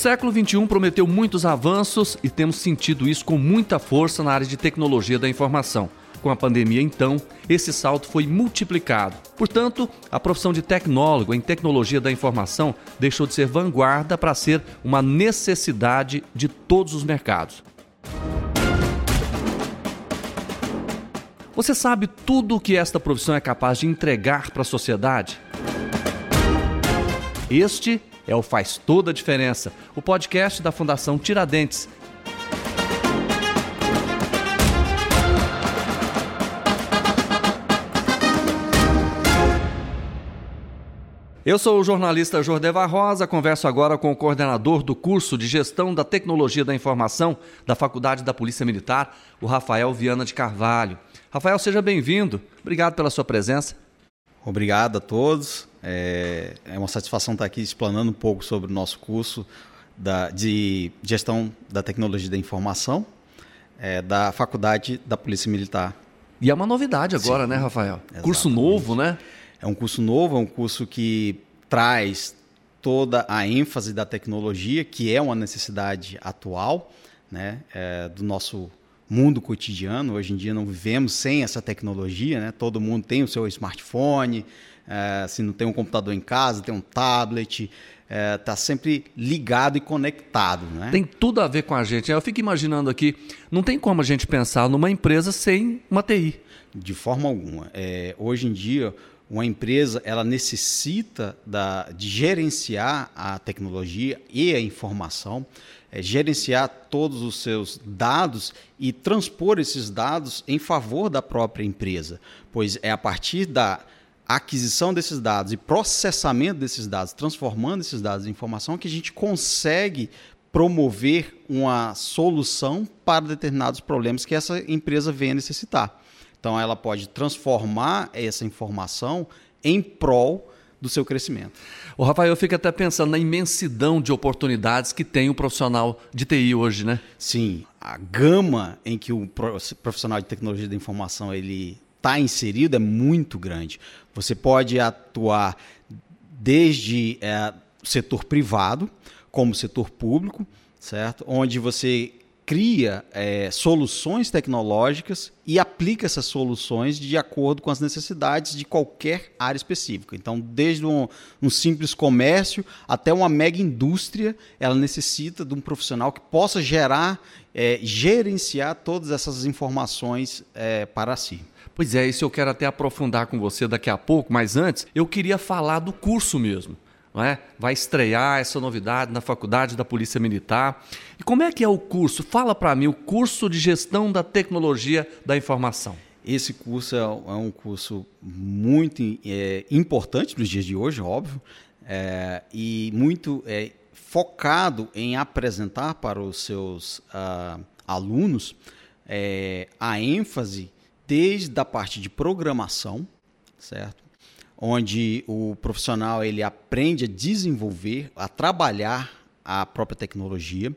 século XXI prometeu muitos avanços e temos sentido isso com muita força na área de tecnologia da informação. Com a pandemia, então, esse salto foi multiplicado. Portanto, a profissão de tecnólogo em tecnologia da informação deixou de ser vanguarda para ser uma necessidade de todos os mercados. Você sabe tudo o que esta profissão é capaz de entregar para a sociedade? Este é o Faz Toda a Diferença, o podcast da Fundação Tiradentes. Eu sou o jornalista Jordeva Rosa, converso agora com o coordenador do curso de Gestão da Tecnologia da Informação da Faculdade da Polícia Militar, o Rafael Viana de Carvalho. Rafael, seja bem-vindo. Obrigado pela sua presença. Obrigado a todos. É, é uma satisfação estar aqui explanando um pouco sobre o nosso curso da, de Gestão da Tecnologia da Informação é, da Faculdade da Polícia Militar. E é uma novidade agora, Sim, né, Rafael? Exatamente. Curso novo, né? É um curso novo, é um curso que traz toda a ênfase da tecnologia, que é uma necessidade atual né, é, do nosso mundo cotidiano. Hoje em dia não vivemos sem essa tecnologia, né? todo mundo tem o seu smartphone, é, se não tem um computador em casa, tem um tablet, está é, tá sempre ligado e conectado. Né? Tem tudo a ver com a gente. Eu fico imaginando aqui, não tem como a gente pensar numa empresa sem uma TI. De forma alguma. É, hoje em dia, uma empresa ela necessita da, de gerenciar a tecnologia e a informação é, gerenciar todos os seus dados e transpor esses dados em favor da própria empresa, pois é a partir da aquisição desses dados e processamento desses dados, transformando esses dados em informação, que a gente consegue promover uma solução para determinados problemas que essa empresa venha necessitar. Então, ela pode transformar essa informação em prol do seu crescimento. O Rafael fica até pensando na imensidão de oportunidades que tem o profissional de TI hoje, né? Sim, a gama em que o profissional de tecnologia da informação ele está inserido é muito grande. Você pode atuar desde é, setor privado como setor público, certo? Onde você cria é, soluções tecnológicas e aplica essas soluções de acordo com as necessidades de qualquer área específica. Então, desde um, um simples comércio até uma mega indústria, ela necessita de um profissional que possa gerar, é, gerenciar todas essas informações é, para si. Pois é, isso eu quero até aprofundar com você daqui a pouco, mas antes eu queria falar do curso mesmo é? vai estrear essa novidade na Faculdade da Polícia Militar. E como é que é o curso? Fala para mim, o curso de Gestão da Tecnologia da Informação. Esse curso é, um curso muito é, importante nos dias de hoje, óbvio, é, e muito é, focado em apresentar para os seus uh, alunos é, a ênfase desde a parte de programação, certo? Onde o profissional ele aprende a desenvolver, a trabalhar a própria tecnologia,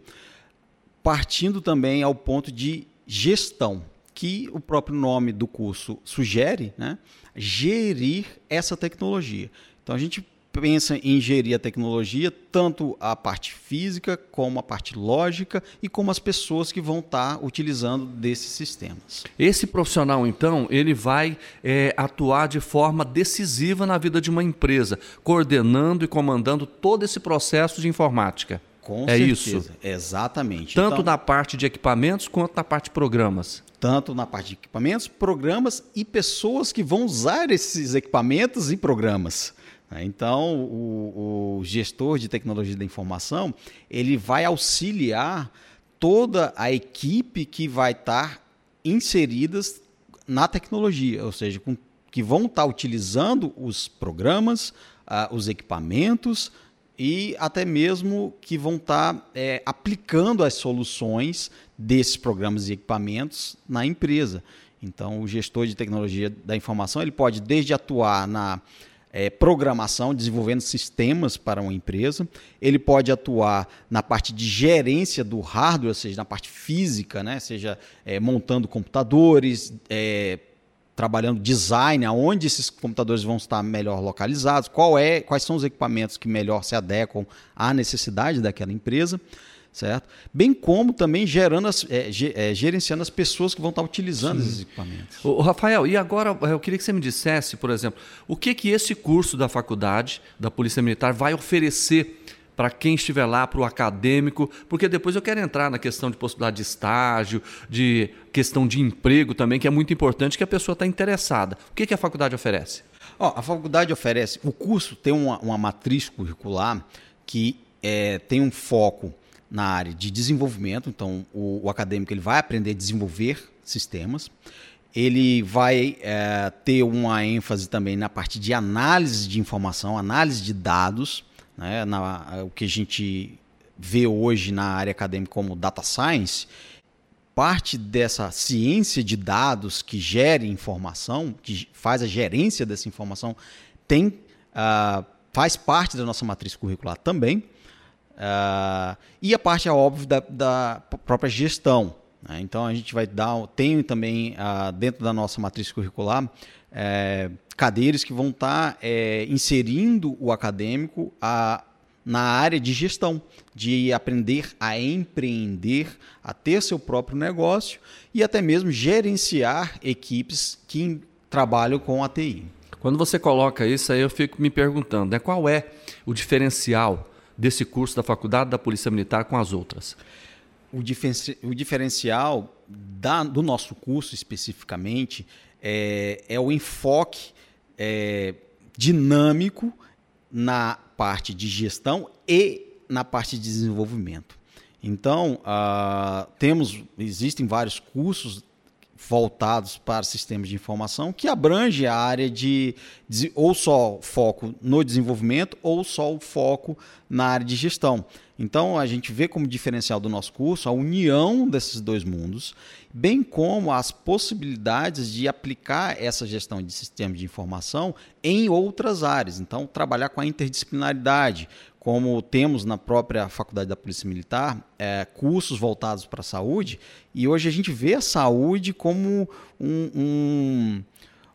partindo também ao ponto de gestão, que o próprio nome do curso sugere, né? gerir essa tecnologia. Então a gente pensa em gerir a tecnologia, tanto a parte física, como a parte lógica e como as pessoas que vão estar utilizando desses sistemas. Esse profissional, então, ele vai é, atuar de forma decisiva na vida de uma empresa, coordenando e comandando todo esse processo de informática. Com é certeza. isso? Exatamente. Tanto então, na parte de equipamentos quanto na parte de programas. Tanto na parte de equipamentos, programas e pessoas que vão usar esses equipamentos e programas. Né? Então, o, o, gestor de tecnologia da informação ele vai auxiliar toda a equipe que vai estar inseridas na tecnologia, ou seja, com, que vão estar utilizando os programas, uh, os equipamentos e até mesmo que vão estar é, aplicando as soluções desses programas e equipamentos na empresa. Então, o gestor de tecnologia da informação ele pode desde atuar na é, programação, desenvolvendo sistemas para uma empresa. Ele pode atuar na parte de gerência do hardware, ou seja, na parte física, né? seja é, montando computadores, é, trabalhando design, aonde esses computadores vão estar melhor localizados, qual é, quais são os equipamentos que melhor se adequam à necessidade daquela empresa, certo? Bem como também gerando as, é, é, gerenciando as pessoas que vão estar utilizando Sim. esses equipamentos. O, Rafael, e agora eu queria que você me dissesse, por exemplo, o que que esse curso da faculdade da Polícia Militar vai oferecer para quem estiver lá, para o acadêmico, porque depois eu quero entrar na questão de possibilidade de estágio, de questão de emprego também, que é muito importante, que a pessoa está interessada. O que, que a faculdade oferece? Oh, a faculdade oferece, o curso tem uma, uma matriz curricular que é, tem um foco na área de desenvolvimento, então o, o acadêmico ele vai aprender a desenvolver sistemas, ele vai é, ter uma ênfase também na parte de análise de informação, análise de dados, né, na, o que a gente vê hoje na área acadêmica como data science, parte dessa ciência de dados que gere informação, que faz a gerência dessa informação, tem uh, faz parte da nossa matriz curricular também. Uh, e a parte, é óbvio, da, da própria gestão. Né? Então a gente vai dar, tem também uh, dentro da nossa matriz curricular é, cadeiras que vão estar tá, é, inserindo o acadêmico a, na área de gestão, de aprender a empreender, a ter seu próprio negócio e até mesmo gerenciar equipes que trabalham com a TI. Quando você coloca isso aí, eu fico me perguntando, né, qual é o diferencial desse curso da Faculdade da Polícia Militar com as outras? O, o diferencial da, do nosso curso especificamente é, é o enfoque é, dinâmico na parte de gestão e na parte de desenvolvimento. Então, uh, temos, existem vários cursos voltados para sistemas de informação que abrange a área de, de ou só foco no desenvolvimento ou só o foco na área de gestão. Então a gente vê como diferencial do nosso curso a união desses dois mundos, bem como as possibilidades de aplicar essa gestão de sistemas de informação em outras áreas. Então trabalhar com a interdisciplinaridade, como temos na própria Faculdade da Polícia Militar, é, cursos voltados para a saúde, e hoje a gente vê a saúde como um, um,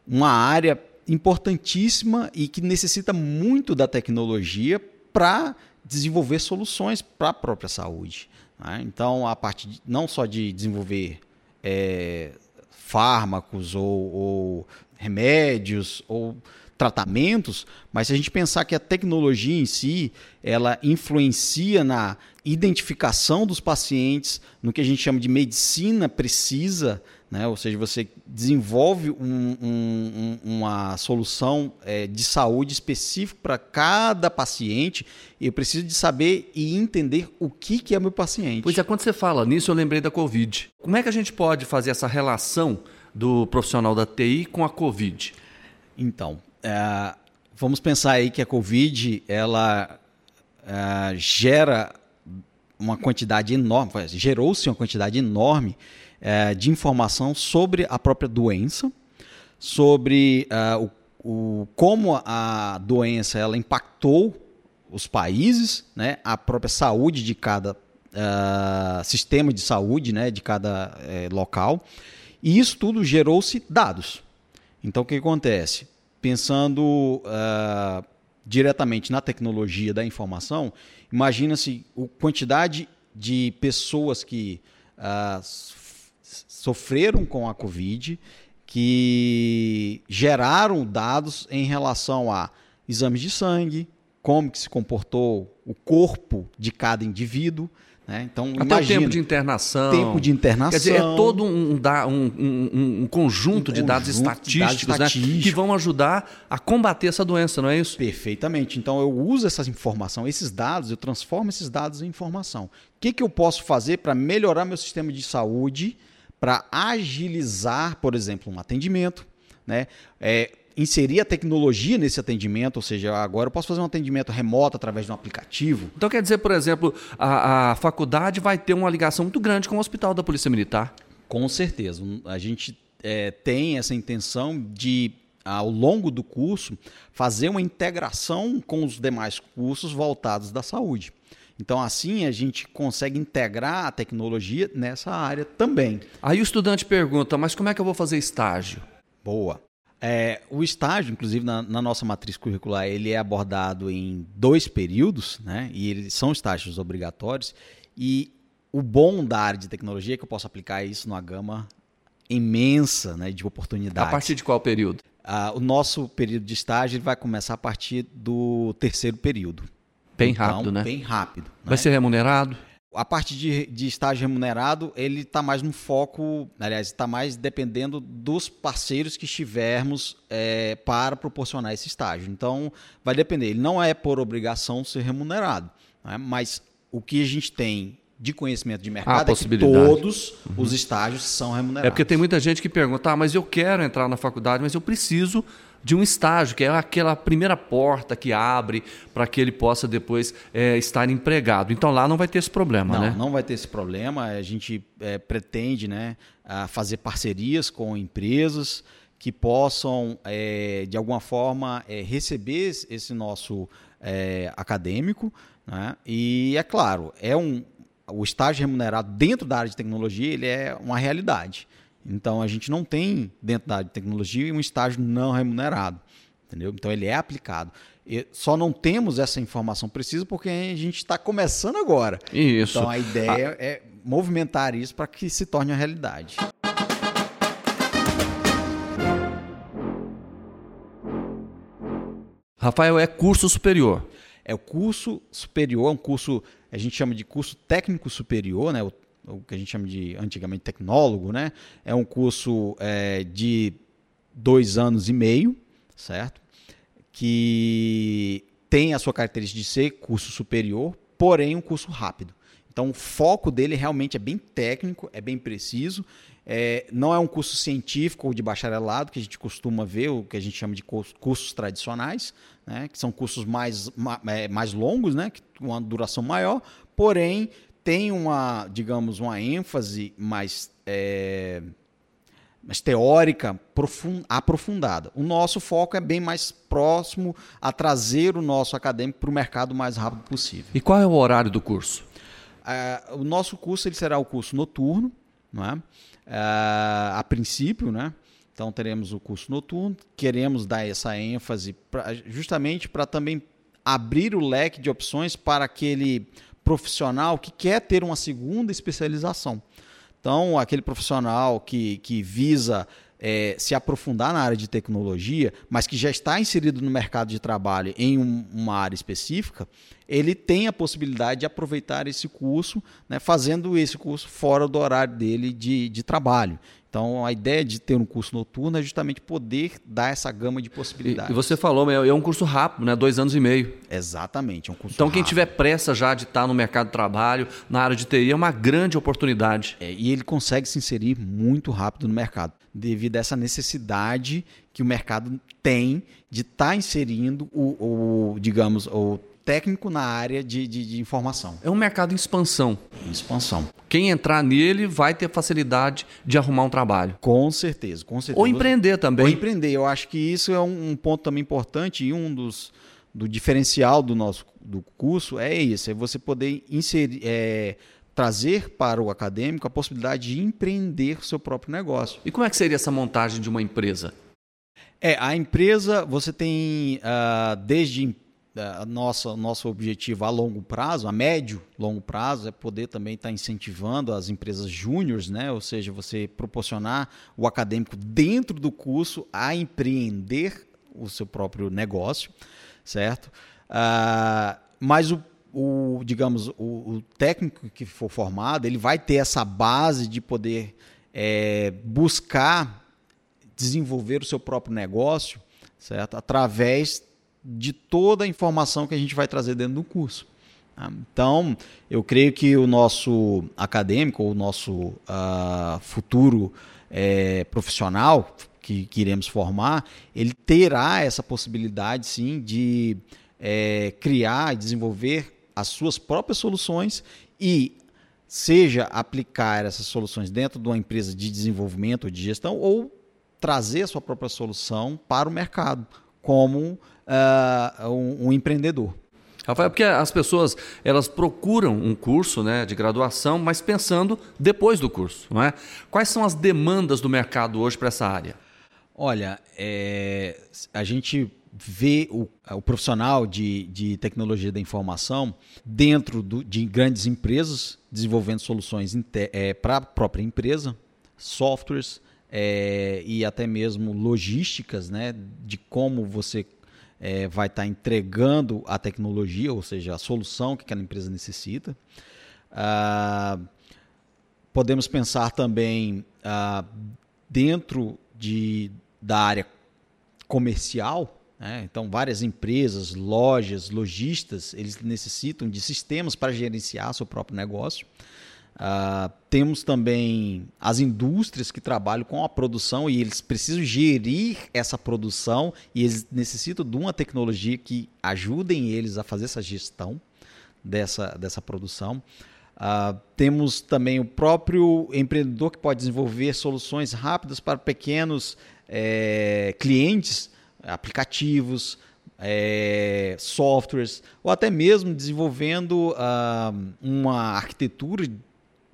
uma área importantíssima e que necessita muito da tecnologia para desenvolver soluções para a própria saúde. Né? Então, a parte de, não só de desenvolver é, fármacos ou, ou remédios ou tratamentos, mas se a gente pensar que a tecnologia em si, ela influencia na identificação dos pacientes, no que a gente chama de medicina precisa, né? ou seja, você desenvolve um, um, uma solução é, de saúde específica para cada paciente, e eu preciso de saber e entender o que, que é meu paciente. Pois é, quando você fala nisso, eu lembrei da Covid. Como é que a gente pode fazer essa relação do profissional da TI com a Covid? Então, é, vamos pensar aí que a Covid ela é, gera uma quantidade enorme, gerou-se uma quantidade enorme é, de informação sobre a própria doença, sobre é, o, o, como a doença ela impactou os países, né, a própria saúde de cada uh, sistema de saúde, né, de cada uh, local. E isso tudo gerou-se dados. Então, o que acontece? Pensando uh, diretamente na tecnologia da informação, imagina-se a quantidade de pessoas que uh, sofreram com a Covid, que geraram dados em relação a exames de sangue, como que se comportou o corpo de cada indivíduo, né? Então, Até imagina, o tempo de internação. Tempo de internação. Quer dizer, é todo um, um, um, um conjunto de dados estatísticos, dados. Né? que vão ajudar a combater essa doença, não é isso? Perfeitamente. Então, eu uso essa informação, esses dados, eu transformo esses dados em informação. O que, que eu posso fazer para melhorar meu sistema de saúde, para agilizar, por exemplo, um atendimento? Né? É, inserir a tecnologia nesse atendimento, ou seja, agora eu posso fazer um atendimento remoto através de um aplicativo. Então quer dizer, por exemplo, a, a faculdade vai ter uma ligação muito grande com o Hospital da Polícia Militar? Com certeza. A gente é, tem essa intenção de ao longo do curso, fazer uma integração com os demais cursos voltados da saúde. Então, assim, a gente consegue integrar a tecnologia nessa área também. Aí o estudante pergunta, mas como é que eu vou fazer estágio? Boa. É, o estágio, inclusive na, na, nossa matriz curricular, ele é abordado em dois períodos, né? E eles são estágios obrigatórios. E o bom da área de tecnologia é que eu posso aplicar isso numa gama imensa né, de oportunidades. A partir de qual período? Ah, o nosso período de estágio vai começar a partir do terceiro período. Bem então, rápido, né? Bem rápido. Vai né? ser remunerado? A parte de, de estágio remunerado, ele está mais no foco, aliás, está mais dependendo dos parceiros que estivermos é, para proporcionar esse estágio. Então, vai depender. Ele não é por obrigação ser remunerado, né? mas o que a gente tem de conhecimento de mercado é que todos uhum. os estágios são remunerados. É porque tem muita gente que pergunta, ah, mas eu quero entrar na faculdade, mas eu preciso de um estágio, que é aquela primeira porta que abre para que ele possa depois é, estar empregado. Então lá não vai ter esse problema, não, né? Não vai ter esse problema. A gente é, pretende né, fazer parcerias com empresas que possam, é, de alguma forma, é, receber esse nosso é, acadêmico. Né? E, é claro, é um, o estágio remunerado dentro da área de tecnologia ele é uma realidade. Então a gente não tem dentro da área de tecnologia um estágio não remunerado, entendeu? Então ele é aplicado. E só não temos essa informação precisa porque a gente está começando agora. Isso. Então a ideia ah. é movimentar isso para que se torne uma realidade. Rafael, é curso superior. É o curso superior, é um curso, a gente chama de curso técnico superior, né? O o que a gente chama de antigamente tecnólogo, né? É um curso é, de dois anos e meio, certo? Que tem a sua característica de ser curso superior, porém um curso rápido. Então o foco dele realmente é bem técnico, é bem preciso. É, não é um curso científico ou de bacharelado, que a gente costuma ver, o que a gente chama de cursos tradicionais, né, que são cursos mais, é, mais longos, né, com uma duração maior, porém tem uma, digamos, uma ênfase mais, é, mais teórica aprofundada. O nosso foco é bem mais próximo a trazer o nosso acadêmico para o mercado o mais rápido possível. E qual é o horário do curso? É, o nosso curso ele será o curso noturno, não é? é a princípio, né? Então teremos o curso noturno, queremos dar essa ênfase pra, justamente para também abrir o leque de opções para aquele profissional que quer ter uma segunda especialização. Então, aquele profissional que, que visa é, se aprofundar na área de tecnologia, mas que já está inserido no mercado de trabalho em um, uma área específica, ele tem a possibilidade de aproveitar esse curso, né, fazendo esse curso fora do horário dele de, de trabalho. Então, a ideia de ter um curso noturno é justamente poder dar essa gama de possibilidades. E, você falou, é um curso rápido, né? Dois anos e meio. Exatamente, é um curso Então, rápido. quem tiver pressa já de estar no mercado de trabalho, na área de TI, é uma grande oportunidade. É, e ele consegue se inserir muito rápido no mercado, devido a essa necessidade que o mercado tem de estar tá inserindo o, o digamos, o técnico na área de, de, de, informação. É um mercado em expansão. Em expansão. Quem entrar nele vai ter facilidade de arrumar um trabalho. Com certeza, com certeza. Ou empreender também. Ou empreender. Eu acho que isso é um, um ponto também importante e um dos do diferencial do nosso do curso é isso, é você poder inserir, é, trazer para o acadêmico a possibilidade de empreender o seu próprio negócio. E como é que seria essa montagem de uma empresa? É, a empresa, você tem uh, desde a nossa, nosso objetivo a longo prazo, a médio, longo prazo, é poder também estar tá incentivando as empresas júniores, né? ou seja, você proporcionar o acadêmico dentro do curso a empreender o seu próprio negócio, certo? Uh, mas o, o digamos, o, o, técnico que for formado, ele vai ter essa base de poder é, buscar desenvolver o seu próprio negócio, certo? Através de toda a informação que a gente vai trazer dentro do curso. Tá? Então, eu creio que o nosso acadêmico, o nosso uh, futuro é, profissional que, que, iremos formar, ele terá essa possibilidade, sim, de é, criar e desenvolver as suas próprias soluções e seja aplicar essas soluções dentro de uma empresa de desenvolvimento ou de gestão ou trazer a sua própria solução para o mercado como uh, um, um empreendedor. Rafael, porque as pessoas elas procuram um curso né, de graduação, mas pensando depois do curso, não é? Quais são as demandas do mercado hoje para essa área? Olha, é, a gente vê o, o profissional de, de, tecnologia da informação dentro do, de grandes empresas, desenvolvendo soluções é, para a própria empresa, softwares é, e até mesmo logísticas, né, de como você é, vai estar tá entregando a tecnologia, ou seja, a solução que aquela empresa necessita. Ah, podemos pensar também ah, dentro de, da área comercial, né? então várias empresas, lojas, lojistas, eles necessitam de sistemas para gerenciar seu próprio negócio. Uh, temos também as indústrias que trabalham com a produção e eles precisam gerir essa produção e eles necessitam de uma tecnologia que ajudem eles a fazer essa gestão dessa, dessa produção. Uh, temos também o próprio empreendedor que pode desenvolver soluções rápidas para pequenos é, clientes, aplicativos, é, softwares, ou até mesmo desenvolvendo uh, uma arquitetura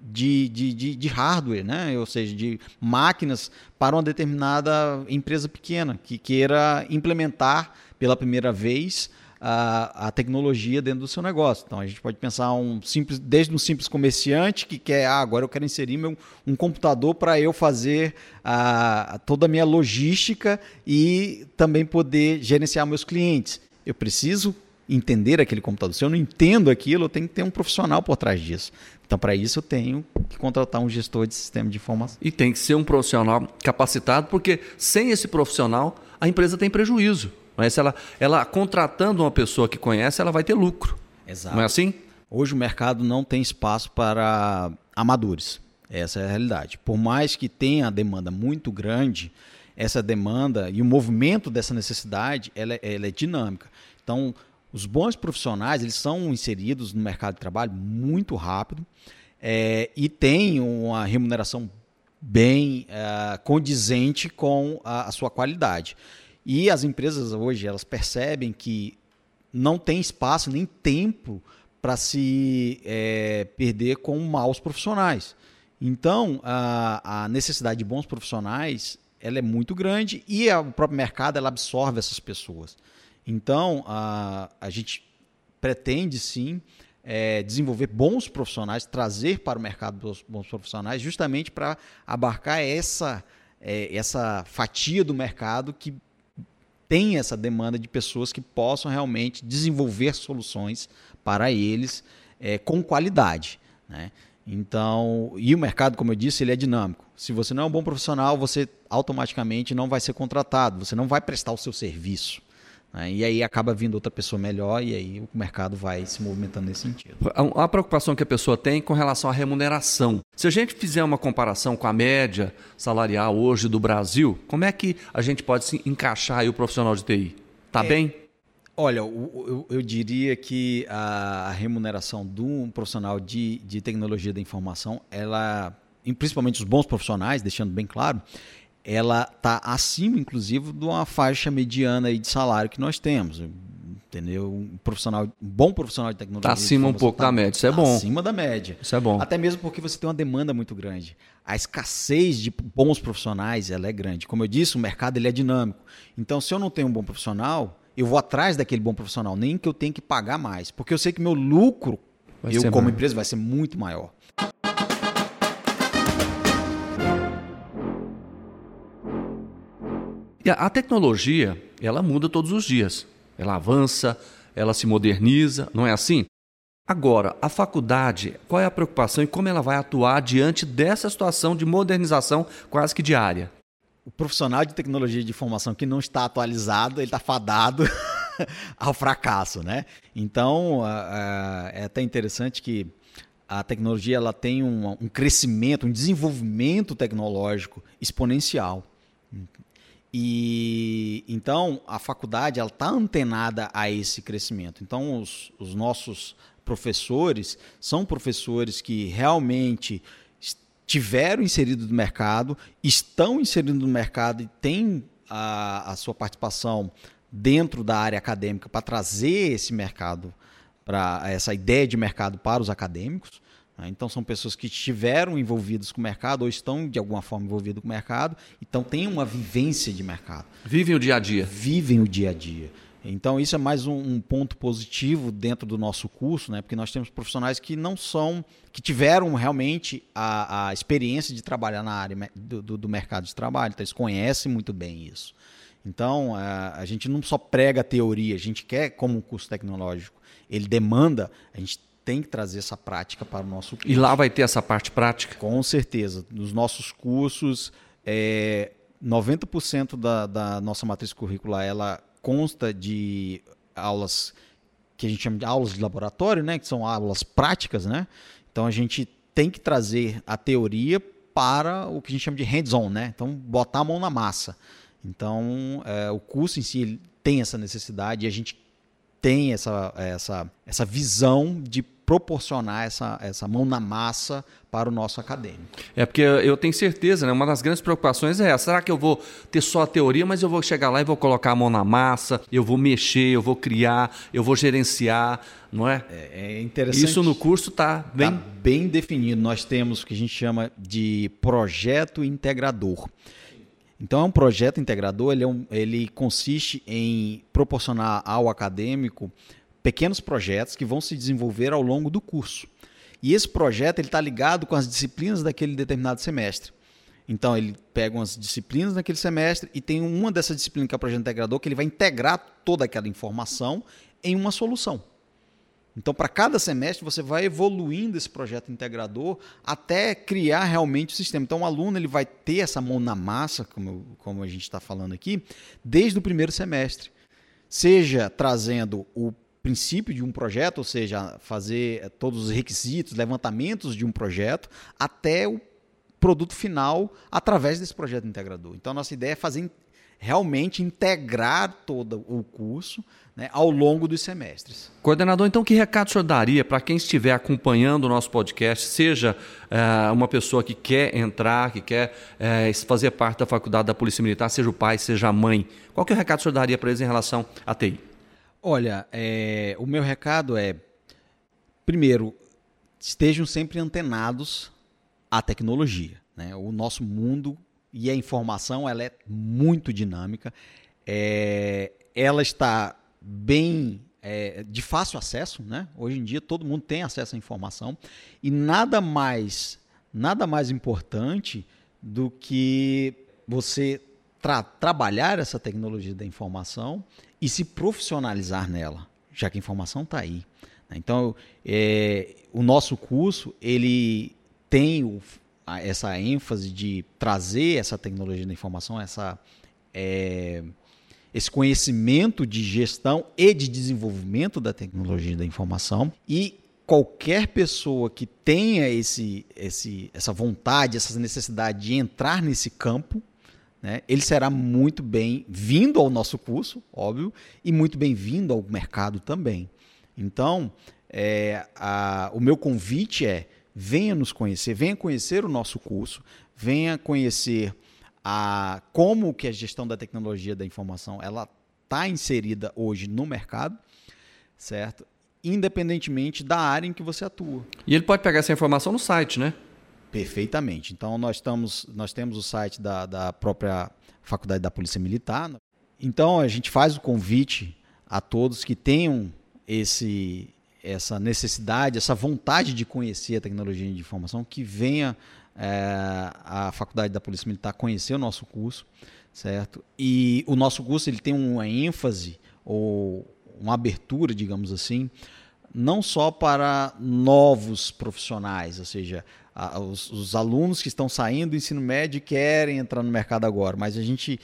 de, de, de, de, hardware, né? ou seja, de máquinas para uma determinada empresa pequena que queira implementar pela primeira vez a, a tecnologia dentro do seu negócio. Então a gente pode pensar um simples, desde um simples comerciante que quer, ah, agora eu quero inserir meu, um computador para eu fazer a, toda a minha logística e também poder gerenciar meus clientes. Eu preciso entender aquele computador. Se eu não entendo aquilo, eu tenho que ter um profissional por trás disso. Então, para isso, eu tenho que contratar um gestor de sistema de informação. E tem que ser um profissional capacitado, porque sem esse profissional, a empresa tem prejuízo. Mas ela, ela contratando uma pessoa que conhece, ela vai ter lucro. Exato. Não é assim? Hoje o mercado não tem espaço para amadores. Essa é a realidade. Por mais que tenha a demanda muito grande, essa demanda e o movimento dessa necessidade, ela, é, ela é dinâmica. Então, os bons profissionais eles são inseridos no mercado de trabalho muito rápido é, e têm uma remuneração bem é, condizente com a, a, sua qualidade. E as empresas hoje elas percebem que não tem espaço nem tempo para se é, perder com maus profissionais. Então a, a necessidade de bons profissionais ela é muito grande e o próprio mercado ela absorve essas pessoas. Então, a, a gente pretende sim é, desenvolver bons profissionais, trazer para o mercado bons profissionais, justamente para abarcar essa, é, essa fatia do mercado que tem essa demanda de pessoas que possam realmente desenvolver soluções para eles é, com qualidade. Né? Então, e o mercado, como eu disse, ele é dinâmico. Se você não é um bom profissional, você automaticamente não vai ser contratado, você não vai prestar o seu serviço. Né? E aí acaba vindo outra pessoa melhor e aí o mercado vai se movimentando nesse sentido. A, preocupação que a pessoa tem com relação à remuneração. Se a gente fizer uma comparação com a média salarial hoje do Brasil, como é que a gente pode se encaixar o profissional de TI? Tá é, bem? Olha, eu, eu, diria que a, a remuneração de um profissional de, de tecnologia da informação, ela, principalmente os bons profissionais, deixando bem claro, ela está acima, inclusive, de uma faixa mediana aí de salário que nós temos. Entendeu? Um profissional, um bom profissional de tecnologia. Está acima um pouco tá da média, isso é bom. Acima da média. Isso é bom. Até mesmo porque você tem uma demanda muito grande. A escassez de bons profissionais ela é grande. Como eu disse, o mercado ele é dinâmico. Então, se eu não tenho um bom profissional, eu vou atrás daquele bom profissional, nem que eu tenha que pagar mais. Porque eu sei que meu lucro, vai eu como maior. empresa, vai ser muito maior. E a, tecnologia, ela muda todos os dias. Ela avança, ela se moderniza, não é assim? Agora, a faculdade, qual é a preocupação e como ela vai atuar diante dessa situação de modernização quase que diária? O profissional de tecnologia de informação que não está atualizado, ele está fadado ao fracasso, né? Então, é até interessante que a tecnologia ela tem um crescimento, um desenvolvimento tecnológico exponencial. E então a faculdade ela está antenada a esse crescimento. Então os, os nossos professores são professores que realmente tiveram inserido no mercado, estão inseridos no mercado e têm a, a sua participação dentro da área acadêmica para trazer esse mercado, para essa ideia de mercado para os acadêmicos. Né? Então, são pessoas que estiveram envolvidas com o mercado ou estão, de alguma forma, envolvidas com o mercado, então têm uma vivência de mercado. Vivem o dia a dia. Vivem o dia a dia. Então, isso é mais um, um, ponto positivo dentro do nosso curso, né? porque nós temos profissionais que não são, que tiveram realmente a, a experiência de trabalhar na área do, do, do, mercado de trabalho, então eles conhecem muito bem isso. Então, a, a gente não só prega a teoria, a gente quer, como um curso tecnológico, ele demanda, a gente tem que trazer essa prática para o nosso curso. E lá vai ter essa parte prática? Com certeza. Nos nossos cursos, é, 90% da, da nossa matriz curricular ela consta de aulas que a gente chama de aulas de laboratório, né, que são aulas práticas, né? Então a gente tem que trazer a teoria para o que a gente chama de hands-on, né? Então botar a mão na massa. Então é, o curso em si tem essa necessidade e a gente tem essa, essa, essa visão de proporcionar essa, essa mão na massa para o nosso acadêmico. É porque eu tenho certeza, né? Uma das grandes preocupações é essa. Será que eu vou ter só a teoria, mas eu vou chegar lá e vou colocar a mão na massa, eu vou mexer, eu vou criar, eu vou gerenciar, não é? É, é interessante. Isso no curso está bem... Tá bem definido. Nós temos o que a gente chama de projeto integrador. Então, é um projeto integrador, ele, é um, ele consiste em proporcionar ao acadêmico pequenos projetos que vão se desenvolver ao longo do curso. E esse projeto está ligado com as disciplinas daquele determinado semestre. Então, ele pega umas disciplinas naquele semestre e tem uma dessas disciplinas que é o projeto integrador, que ele vai integrar toda aquela informação em uma solução. Então, para cada semestre, você vai evoluindo esse projeto integrador até criar realmente o sistema. Então, o aluno ele vai ter essa mão na massa, como, como a gente está falando aqui, desde o primeiro semestre. Seja trazendo o princípio de um projeto, ou seja, fazer eh, todos os requisitos, levantamentos de um projeto, até o produto final através desse projeto integrador. Então, a nossa ideia é fazer realmente integrar todo o curso né, ao longo dos semestres. Coordenador, então que recado o senhor daria para quem estiver acompanhando o nosso podcast, seja é, uma pessoa que quer entrar, que quer é, fazer parte da faculdade da Polícia Militar, seja o pai, seja a mãe? Qual que é o recado que o senhor daria para eles em relação à TI? Olha, é, o meu recado é, primeiro, estejam sempre antenados à tecnologia. Né? O nosso mundo e a informação ela é muito dinâmica. É, ela está bem é, de fácil acesso, né? Hoje em dia todo mundo tem acesso à informação e nada mais nada mais importante do que você tra trabalhar essa tecnologia da informação e se profissionalizar nela, já que a informação está aí. Né? Então, é, o nosso curso ele tem o, a, essa ênfase de trazer essa tecnologia da informação, essa, é, esse conhecimento de gestão e de desenvolvimento da tecnologia da informação e qualquer pessoa que tenha esse, esse, essa vontade, essa necessidade de entrar nesse campo, né, ele será muito bem-vindo ao nosso curso, óbvio, e muito bem-vindo ao mercado também. Então, é, a, o meu convite é venha nos conhecer, venha conhecer o nosso curso, venha conhecer a, como que a gestão da tecnologia da informação ela está inserida hoje no mercado, certo? Independentemente da área em que você atua. E ele pode pegar essa informação no site, né? Perfeitamente. Então, nós, estamos, nós temos o site da, da própria Faculdade da Polícia Militar. Então, a gente faz o convite a todos que tenham esse, essa necessidade, essa vontade de conhecer a tecnologia de informação, que venha é, a Faculdade da Polícia Militar conhecer o nosso curso, certo? E o nosso curso ele tem uma ênfase ou uma abertura, digamos assim, não só para novos profissionais, ou seja, a, os, os, alunos que estão saindo do ensino médio querem entrar no mercado agora, mas a gente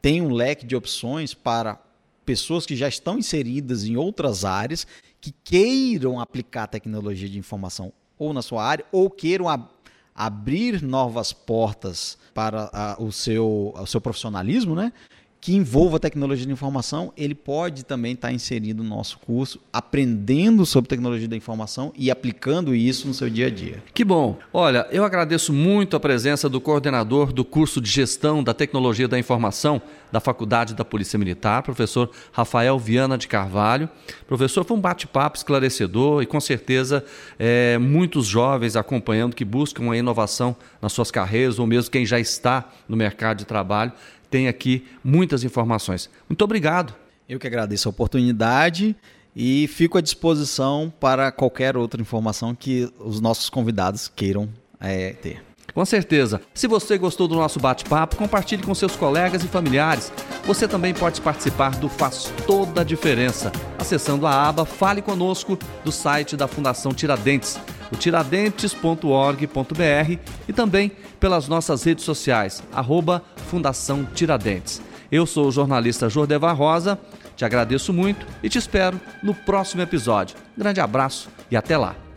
tem um leque de opções para pessoas que já estão inseridas em outras áreas que queiram aplicar tecnologia de informação ou na sua área ou queiram ab abrir novas portas para a, o, seu, o seu profissionalismo, né? Que envolva tecnologia de informação, ele pode também estar inserido no nosso curso, aprendendo sobre tecnologia da informação e aplicando isso no seu dia a dia. Que bom. Olha, eu agradeço muito a presença do coordenador do curso de Gestão da Tecnologia da Informação da Faculdade da Polícia Militar, professor Rafael Viana de Carvalho. Professor, foi um bate-papo esclarecedor e com certeza é, muitos jovens acompanhando que buscam a inovação nas suas carreiras ou mesmo quem já está no mercado de trabalho tem aqui muitas informações. Muito obrigado. Eu que agradeço a oportunidade e fico à disposição para qualquer outra informação que os nossos convidados queiram é, ter. Com certeza. Se você gostou do nosso bate-papo, compartilhe com seus colegas e familiares. Você também pode participar do Faz Toda a Diferença, acessando a aba Fale Conosco do site da Fundação Tiradentes, o tiradentes.org.br e também pelas nossas redes sociais, arroba Fundação Tiradentes. Eu sou o jornalista Jordevar Rosa, te agradeço muito e te espero no próximo episódio. Grande abraço e até lá!